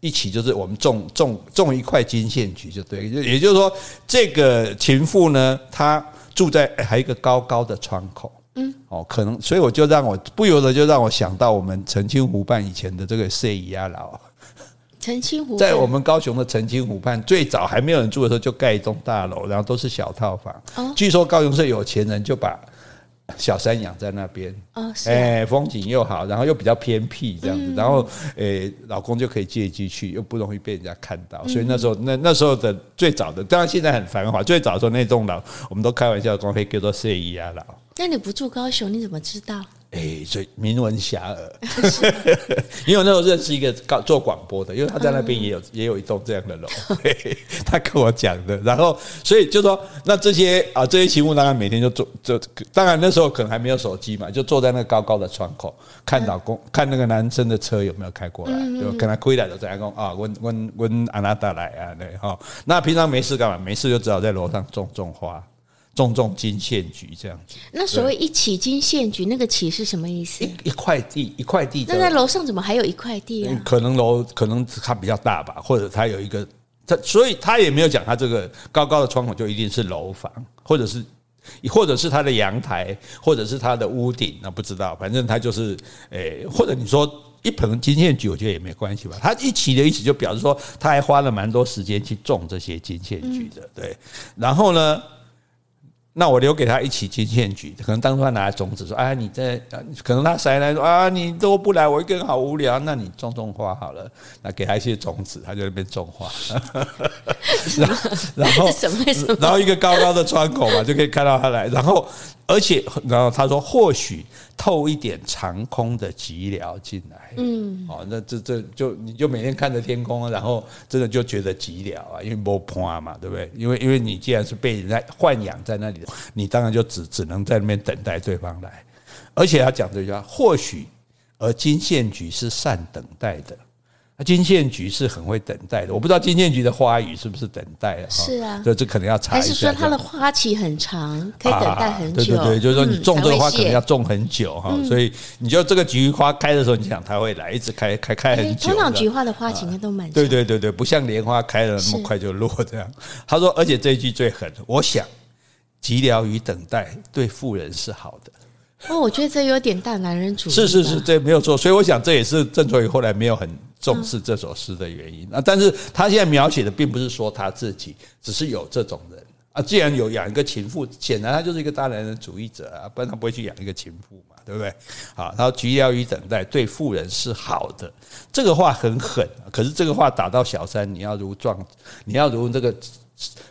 一起就是我们种种种一块金线菊就对，也就是说，这个情妇呢，她。住在还有一个高高的窗口，嗯，哦，可能所以我就让我不由得就让我想到我们澄清湖畔以前的这个赛亚楼，澄清湖在我们高雄的澄清湖畔，最早还没有人住的时候就盖一栋大楼，然后都是小套房。哦，据说高雄是有钱人就把。<laughs> 小山养在那边，哦，是，哎，风景又好，然后又比较偏僻这样子，然后，诶，老公就可以借机去，又不容易被人家看到，所以那时候，那那时候的最早的，当然现在很繁华，最早的时候那栋楼，我们都开玩笑，光可以叫做睡衣啊楼。那你不住高雄，你怎么知道？哎，所以名闻遐迩，<laughs> 因为我那时候认识一个搞做广播的，因为他在那边也有也有一栋这样的楼，他跟我讲的。然后，所以就说，那这些啊，这些情妇当然每天就坐，就当然那时候可能还没有手机嘛，就坐在那个高高的窗口看老公看那个男生的车有没有开过来，就跟他亏来就这样讲啊，问问问阿娜达来啊，对哈。那平常没事干嘛？没事就只好在楼上种种花。种种金线菊这样子，那所谓一起金线菊，那个起是什么意思？一一块地，一块地。那在楼上怎么还有一块地啊？可能楼可能它比较大吧，或者它有一个，它所以他也没有讲它这个高高的窗口就一定是楼房，或者是或者是它的阳台，或者是它的屋顶，那不知道，反正它就是诶，或者你说一盆金线菊，我觉得也没关系吧。它一起的意思就表示说，他还花了蛮多时间去种这些金线菊的，对。然后呢？那我留给他一畦金线菊，可能当初他拿来种子说：“哎，你在……可能他谁来说啊，你都不来，我一个人好无聊。那你种种花好了。那给他一些种子，他就在那边种花。<laughs> 然后，然后，然后一个高高的窗口嘛，就可以看到他来。然后。而且，然后他说，或许透一点长空的寂寥进来，嗯，哦，那这这就你就每天看着天空，然后真的就觉得寂寥啊，因为没伴嘛，对不对？因为因为你既然是被人家豢养在那里，你当然就只只能在那边等待对方来。而且要讲这句话，或许而金线菊是善等待的。金线菊是很会等待的，我不知道金线菊的花语是不是等待啊？是啊，这这可能要查一下。还是说它的花期很长，可以等待很久？对对对，就是说你种这个花可能要种很久哈，所以你就这个菊花开的时候，你想它会来，一直开开开很久。通常菊花的花期应该都蛮长。对对对对，不像莲花开了那么快就落这样。他说，而且这一句最狠，我想寂寥与等待对富人是好的。哦，我觉得这有点大男人主义。是是是，这没有错。所以我想这也是郑愁予后来没有很。重视这首诗的原因啊，但是他现在描写的并不是说他自己，只是有这种人啊。既然有养一个情妇，显然他就是一个大男人主义者啊，不然他不会去养一个情妇嘛，对不对？好，他说寂寥与等待对富人是好的，这个话很狠，可是这个话打到小三，你要如撞，你要如这个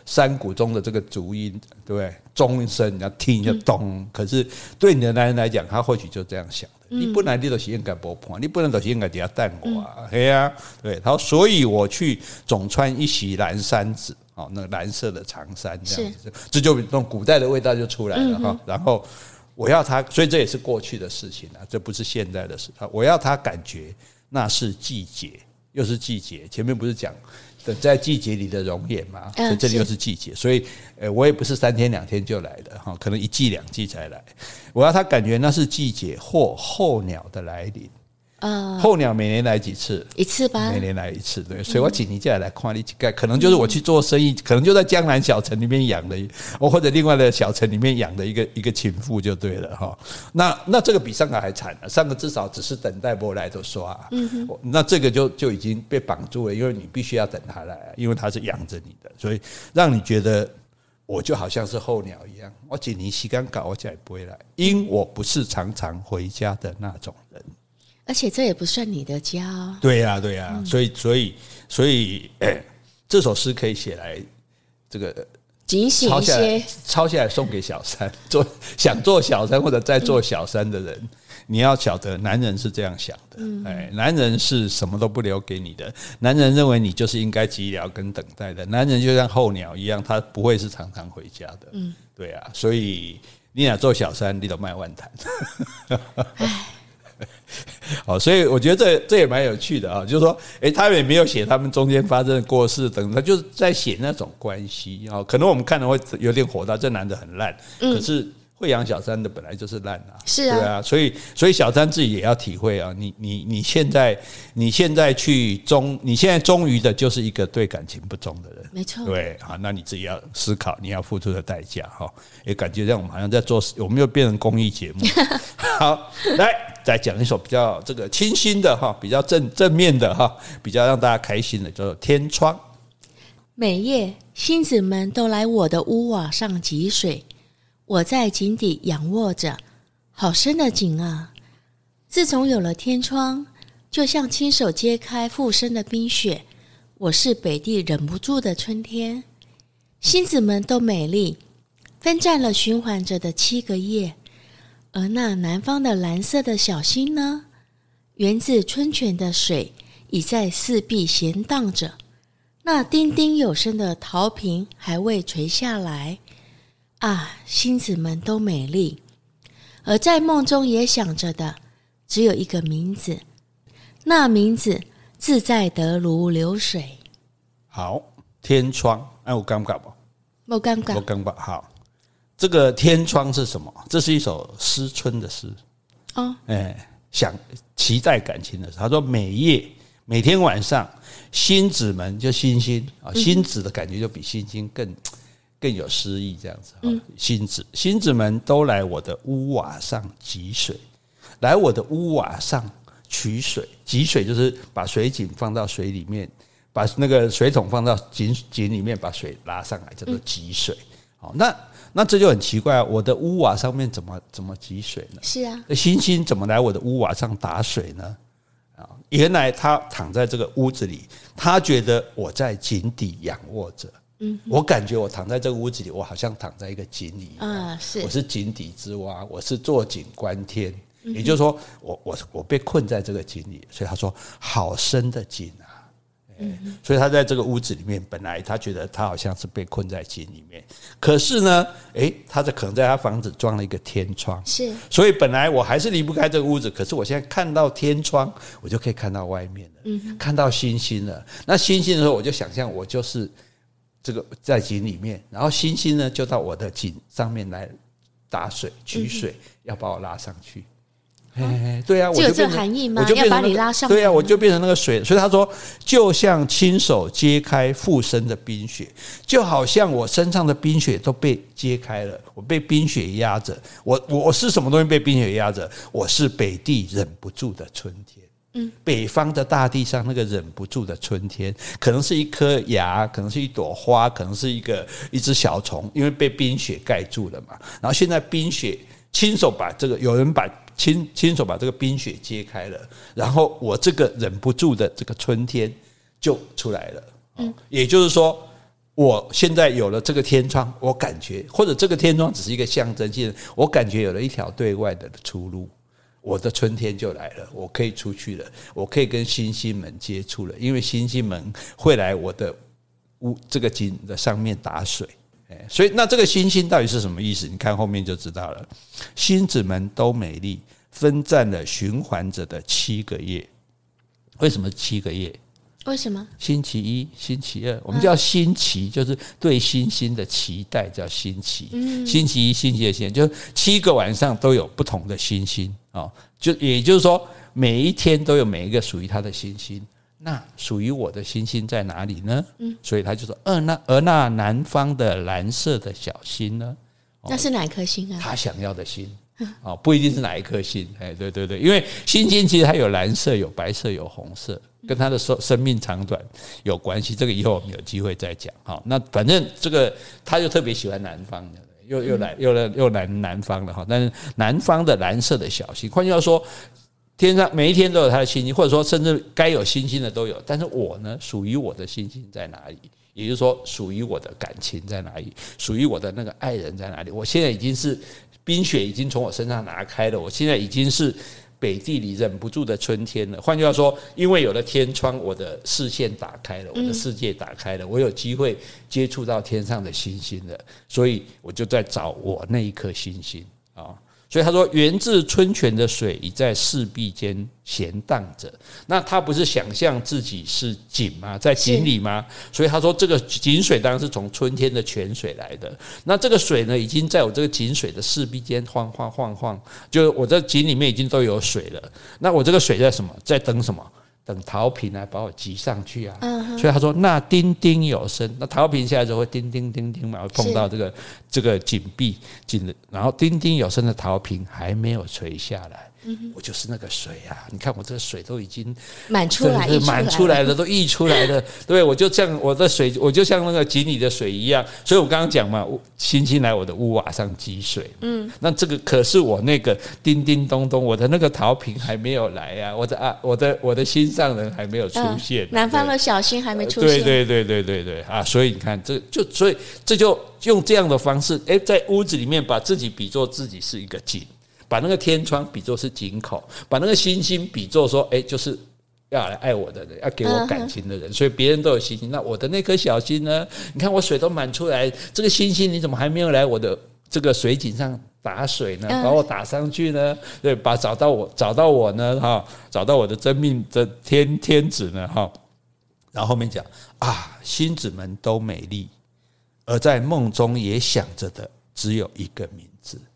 山谷中的这个竹音，对不对？钟声你要听一下咚，可是对你的男人来讲，他或许就这样想的。你本来你都是应该不破，你不能都是应该底下淡我啊，对呀，对，他说，所以我去总穿一袭蓝衫子，哦，那个蓝色的长衫这样子，这就那种古代的味道就出来了哈。然后我要他，所以这也是过去的事情啊，这不是现在的事。我要他感觉那是季节，又是季节。前面不是讲。在季节里的容颜嘛，所以这里又是季节，所以，呃，我也不是三天两天就来的哈，可能一季两季才来。我要他感觉那是季节或候鸟的来临，呃，候鸟每年来几次？一次吧，每年来一次。对，所以我请你进来来看你几盖，可能就是我去做生意，可能就在江南小城里面养的，我或者另外的小城里面养的一个一个情妇就对了哈。那那这个比上个还惨了，上个至少只是等待波来的刷，嗯，那这个就就已经被绑住了，因为你必须要等他来，因为他是养着你的，所以让你觉得我就好像是候鸟一样，我请你洗干搞，我再也不会来，因我不是常常回家的那种人。而且这也不算你的家。哦。对呀，对呀，所以所以所以，哎，这首诗可以写来这个警醒一些，抄下来送给小三，<laughs> 做想做小三或者在做小三的人，你要晓得，男人是这样想的，哎，男人是什么都不留给你的，男人认为你就是应该寂寥跟等待的，男人就像候鸟一样，他不会是常常回家的，嗯，对啊，所以你俩做小三，你都卖万谈。<laughs> <laughs> 好，所以我觉得这这也蛮有趣的啊，就是说，诶，他们也没有写他们中间发生的过事等，他就是在写那种关系啊。可能我们看了会有点火大，这男的很烂，可是。会养小三的本来就是烂啊，是啊，对啊，所以所以小三自己也要体会啊，你你你现在你现在去忠，你现在忠于的就是一个对感情不忠的人，没错，对啊，那你自己要思考你要付出的代价哈，也感觉让我们好像在做，我们又变成公益节目。<laughs> 好，来再讲一首比较这个清新的哈，比较正正面的哈，比较让大家开心的，叫做《天窗》。每夜星子们都来我的屋瓦上汲水。我在井底仰卧着，好深的井啊！自从有了天窗，就像亲手揭开附身的冰雪。我是北地忍不住的春天，星子们都美丽，分占了循环着的七个夜。而那南方的蓝色的小星呢？源自春泉的水已在四壁闲荡着，那叮叮有声的陶瓶还未垂下来。啊，星子们都美丽，而在梦中也想着的，只有一个名字，那名字自在得如流水。好，天窗，哎，我尴尬不？我尴尬，我尴尬。好，这个天窗是什么？这是一首思春的诗。哦，哎，想期待感情的他说每夜每天晚上，星子们就星星啊，星子的感觉就比星星更。更有诗意，这样子。嗯，星子，星子们都来我的屋瓦上汲水，来我的屋瓦上取水。汲水就是把水井放到水里面，把那个水桶放到井井里面，把水拉上来，叫做汲水。好，那那这就很奇怪啊，我的屋瓦上面怎么怎么汲水呢？是啊，星星怎么来我的屋瓦上打水呢？啊，原来他躺在这个屋子里，他觉得我在井底仰卧着。嗯，我感觉我躺在这个屋子里，我好像躺在一个井里啊，是，我是井底之蛙，我是坐井观天，也就是说，我我我被困在这个井里，所以他说好深的井啊，嗯，所以他在这个屋子里面，本来他觉得他好像是被困在井里面，可是呢，诶，他在可能在他房子装了一个天窗，是，所以本来我还是离不开这个屋子，可是我现在看到天窗，我就可以看到外面了，嗯，看到星星了，那星星的时候，我就想象我就是。这个在井里面，然后星星呢就到我的井上面来打水取水，要把我拉上去。哎，对啊，我就有这含义吗？我就要把你拉上。对啊，我就变成那个水。所以他说，就像亲手揭开附身的冰雪，就好像我身上的冰雪都被揭开了，我被冰雪压着。我我是什么东西被冰雪压着？我是北地忍不住的春天。北方的大地上那个忍不住的春天，可能是一颗芽，可能是一朵花，可能是一个一只小虫，因为被冰雪盖住了嘛。然后现在冰雪亲手把这个，有人把亲亲手把这个冰雪揭开了，然后我这个忍不住的这个春天就出来了。嗯，也就是说，我现在有了这个天窗，我感觉，或者这个天窗只是一个象征性，我感觉有了一条对外的出路。我的春天就来了，我可以出去了，我可以跟星星们接触了，因为星星们会来我的屋这个井的上面打水，哎，所以那这个星星到底是什么意思？你看后面就知道了。星子们都美丽，分占了循环着的七个月。为什么七个月？为什么？星期一、星期二，我们叫星期，就是对星星的期待，叫星期。星期一、星期二、星期二，就七个晚上都有不同的星星。哦，就也就是说，每一天都有每一个属于他的星星。那属于我的星星在哪里呢？嗯，所以他就说，而那而那南方的蓝色的小星呢？那是哪一颗星啊？他想要的星 <laughs> 哦，不一定是哪一颗星。哎，对对对，因为星星其实它有蓝色、有白色、有红色，跟它的生生命长短有关系。这个以后我们有机会再讲。好，那反正这个他就特别喜欢南方的，又又来又来又来南方了哈。但是南方的蓝色的小星，换句话说。天上每一天都有它的星星，或者说甚至该有星星的都有。但是我呢，属于我的星星在哪里？也就是说，属于我的感情在哪里？属于我的那个爱人在哪里？我现在已经是冰雪已经从我身上拿开了，我现在已经是北地里忍不住的春天了。换句话说，因为有了天窗，我的视线打开了，我的世界打开了，我有机会接触到天上的星星了，所以我就在找我那一颗星星啊。所以他说，源自春泉的水已在赤壁间闲荡着。那他不是想象自己是井吗？在井里吗？所以他说，这个井水当然是从春天的泉水来的。那这个水呢，已经在我这个井水的赤壁间晃晃晃晃，就我这井里面已经都有水了。那我这个水在什么？在等什么？等陶瓶来把我挤上去啊！所以他说，那叮叮有声，那陶瓶下来之后会叮叮叮叮嘛，会碰到这个这个井壁紧，然后叮叮有声的陶瓶还没有垂下来。我就是那个水啊！你看我这个水都已经满出来，满出来了，都溢出来了。<laughs> 对，我就像我的水，我就像那个井里的水一样。所以我刚刚讲嘛，星星来我的屋瓦上积水。嗯，那这个可是我那个叮叮咚咚，我的那个陶瓶还没有来呀，我的啊，我的我的心上人还没有出现，南方的小星还没出现。对对对对对对啊！所以你看，这就所以这就用这样的方式，诶，在屋子里面把自己比作自己是一个井。把那个天窗比作是井口，把那个星星比作说，哎，就是要来爱我的人，要给我感情的人，所以别人都有星星，那我的那颗小星呢？你看我水都满出来，这个星星你怎么还没有来我的这个水井上打水呢？把我打上去呢？对，把找到我找到我呢？哈，找到我的真命的天天子呢？哈，然后后面讲啊，星子们都美丽，而在梦中也想着的只有一个名字啊。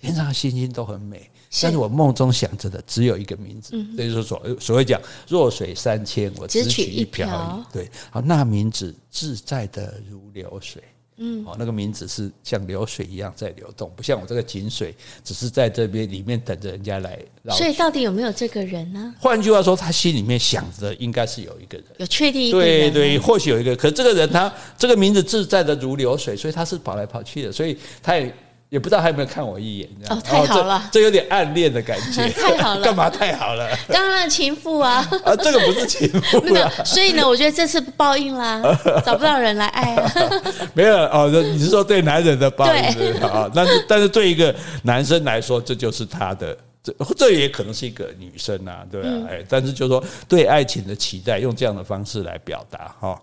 天上的星星都很美，但是我梦中想着的只有一个名字，所以说所所谓讲弱水三千，我只取一瓢饮。对，好，那名字自在的如流水，嗯，哦，那个名字是像流水一样在流动，不像我这个井水，只是在这边里面等着人家来。所以到底有没有这个人呢？换句话说，他心里面想着应该是有一个人，有确定一个人，对对，或许有一个，可这个人他这个名字自在的如流水，所以他是跑来跑去的，所以他也。也不知道他有没有看我一眼，哦，太好了，这，这有点暗恋的感觉，<laughs> 太好了，干嘛太好了？当然情妇啊，啊，这个不是情妇，<laughs> 那个，所以呢，我觉得这次报应啦，<laughs> 找不到人来爱啊，没有哦，你是说对男人的报应啊？但是但是对一个男生来说，这就是他的，这这也可能是一个女生啊，对吧？哎，但是就是说对爱情的期待，用这样的方式来表达哈。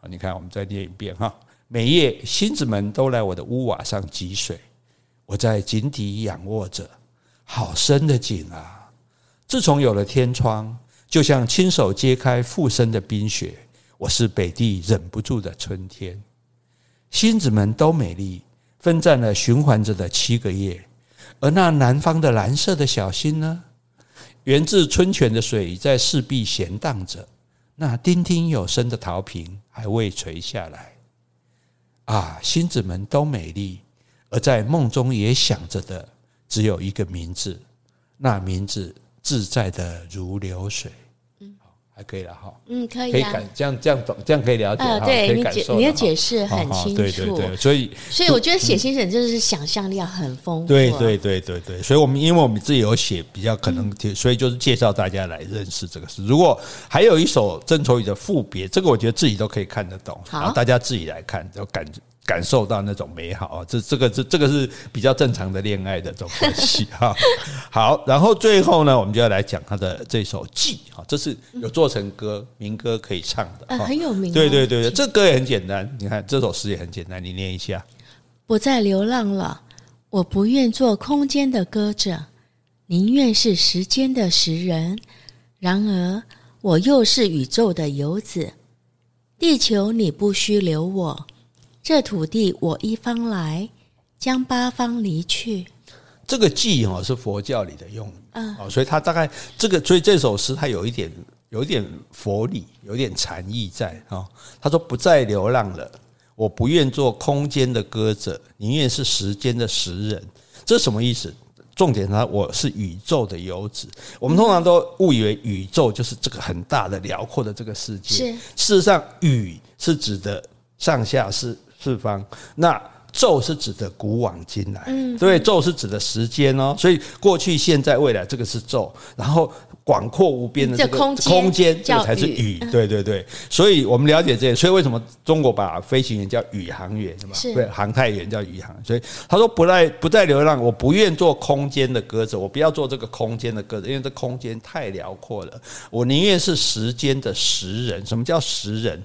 好，你看，我们再念一遍哈，每夜星子们都来我的屋瓦上汲水。我在井底仰卧着，好深的井啊！自从有了天窗，就像亲手揭开附身的冰雪。我是北地忍不住的春天，星子们都美丽，分占了循环着的七个夜。而那南方的蓝色的小星呢？源自春泉的水在四壁闲荡着，那叮叮有声的陶瓶还未垂下来。啊，星子们都美丽。而在梦中也想着的只有一个名字，那名字自在的如流水。嗯，好，还可以了哈。嗯，可以，可以感这样这样懂，这样可以了解哈。对，你解你的解释很清楚。对对对，所以所以我觉得写星星就是想象力要很丰富。对对对对对，所以我们因为我们自己有写，比较可能，所以就是介绍大家来认识这个事。如果还有一首郑愁予的赋别，这个我觉得自己都可以看得懂，好，大家自己来看，就感觉。感受到那种美好啊，这这个这这个是比较正常的恋爱的这种关系 <laughs> 哈。好，然后最后呢，我们就要来讲他的这首《记》哈，这是有做成歌民歌可以唱的，很有名。对对对对，这歌也很简单，你看这首诗也很简单，你念一下。不再流浪了，我不愿做空间的歌者，宁愿是时间的食人。然而我又是宇宙的游子，地球你不需留我。这土地我一方来，将八方离去。这个偈哈是佛教里的用语，嗯，哦，所以它大概这个，所以这首诗它有一点有一点佛理，有一点禅意在啊。他说：“不再流浪了，我不愿做空间的歌者，宁愿是时间的食人。”这是什么意思？重点呢，我是宇宙的游子。我们通常都误以为宇宙就是这个很大的、辽阔的这个世界。是，事实上，宇是指的上下四四方。那宙是指的古往今来。嗯，对，宙是指的时间哦。所以过去、现在、未来，这个是宙。然后。广阔无边的这个空间，这个才是宇。对对对，所以我们了解这些。所以为什么中国把飞行员叫宇航员，是吧？对，航太员叫宇航。所以他说不再不再流浪，我不愿做空间的鸽子，我不要做这个空间的鸽子，因为这空间太辽阔了。我宁愿是时间的时人。什么叫时人？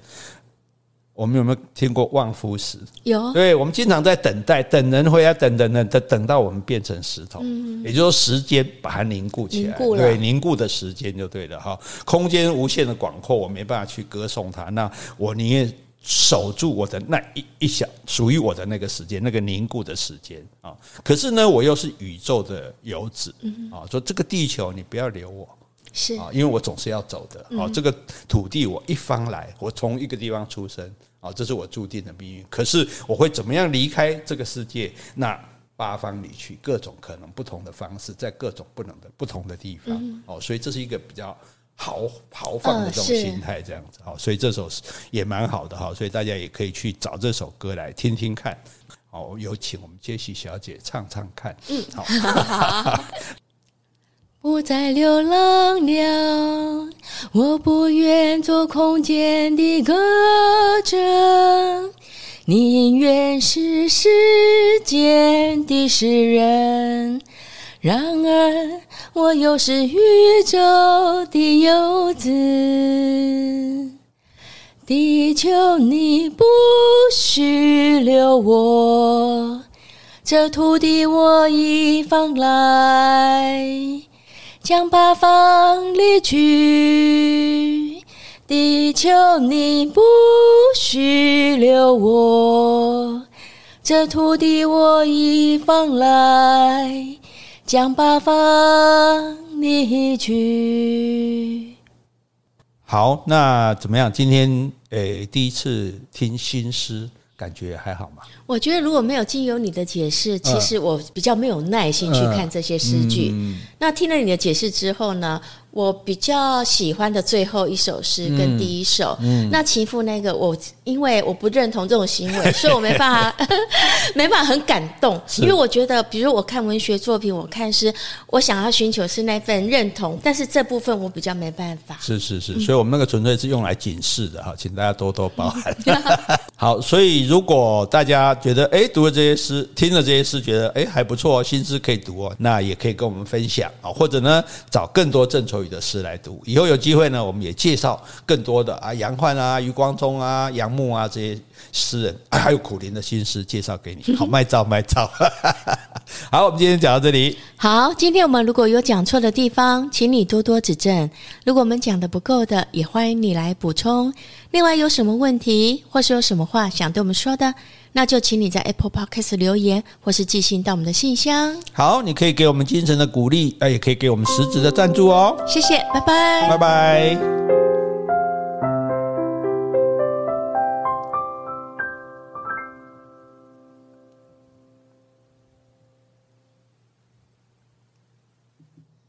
我们有没有听过望夫石？有，对，我们经常在等待，等人回来，等等等等，等到我们变成石头。嗯，也就是说，时间把它凝固起来，对，凝固的时间就对了哈。空间无限的广阔，我没办法去歌颂它。那我宁愿守住我的那一一小属于我的那个时间，那个凝固的时间啊。可是呢，我又是宇宙的游子啊，说这个地球你不要留我。是啊，因为我总是要走的啊。这个土地我一方来，我从一个地方出生啊，这是我注定的命运。可是我会怎么样离开这个世界？那八方离去，各种可能不同的方式，在各种不能的不同的地方哦。所以这是一个比较豪豪放的这种心态，这样子啊。所以这首也蛮好的哈。所以大家也可以去找这首歌来听听看。哦，有请我们杰西小姐唱唱看。嗯，好。<laughs> 不再流浪了，我不愿做空间的歌者，宁愿是时间的时人。然而，我又是宇宙的游子，地球你不许留我，这土地我已放来。将八方离去，地球你不许留我，这土地我一方来，将八方离去。好，那怎么样？今天诶、第一次听新诗，感觉还好吗？我觉得如果没有经由你的解释，其实我比较没有耐心去看这些诗句。那听了你的解释之后呢？我比较喜欢的最后一首诗跟第一首，嗯。嗯、那情妇那个我因为我不认同这种行为，所以我没办法 <laughs> 没办法很感动，因为我觉得，比如我看文学作品，我看诗，我想要寻求是那份认同，但是这部分我比较没办法。是是是，所以我们那个纯粹是用来警示的哈，请大家多多包涵。<laughs> 好，所以如果大家觉得哎读了这些诗，听了这些诗，觉得哎还不错，新诗可以读哦，那也可以跟我们分享啊，或者呢找更多正愁的诗来读，以后有机会呢，我们也介绍更多的啊，杨焕啊、余光中啊、杨牧啊这些诗人，还有苦林的新诗介绍给你。<laughs> 好，卖照卖照。<laughs> 好，我们今天讲到这里。好，今天我们如果有讲错的地方，请你多多指正。如果我们讲的不够的，也欢迎你来补充。另外，有什么问题，或是有什么话想对我们说的？那就请你在 Apple Podcast 留言，或是寄信到我们的信箱。好，你可以给我们精神的鼓励，那也可以给我们实质的赞助哦。谢谢，拜拜，拜拜。